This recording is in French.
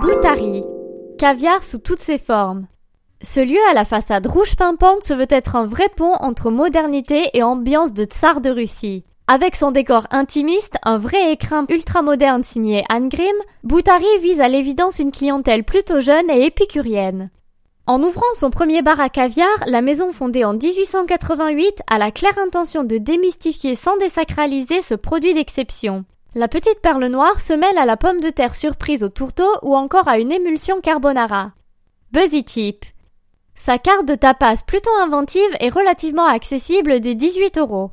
Boutari. Caviar sous toutes ses formes. Ce lieu à la façade rouge pimpante se veut être un vrai pont entre modernité et ambiance de tsar de Russie. Avec son décor intimiste, un vrai écrin ultramoderne signé Anne Grimm, Boutari vise à l'évidence une clientèle plutôt jeune et épicurienne. En ouvrant son premier bar à caviar, la maison fondée en 1888 a la claire intention de démystifier sans désacraliser ce produit d'exception. La petite perle noire se mêle à la pomme de terre surprise au tourteau ou encore à une émulsion carbonara. Buzzy Tip. Sa carte de tapas plutôt inventive est relativement accessible des 18 euros.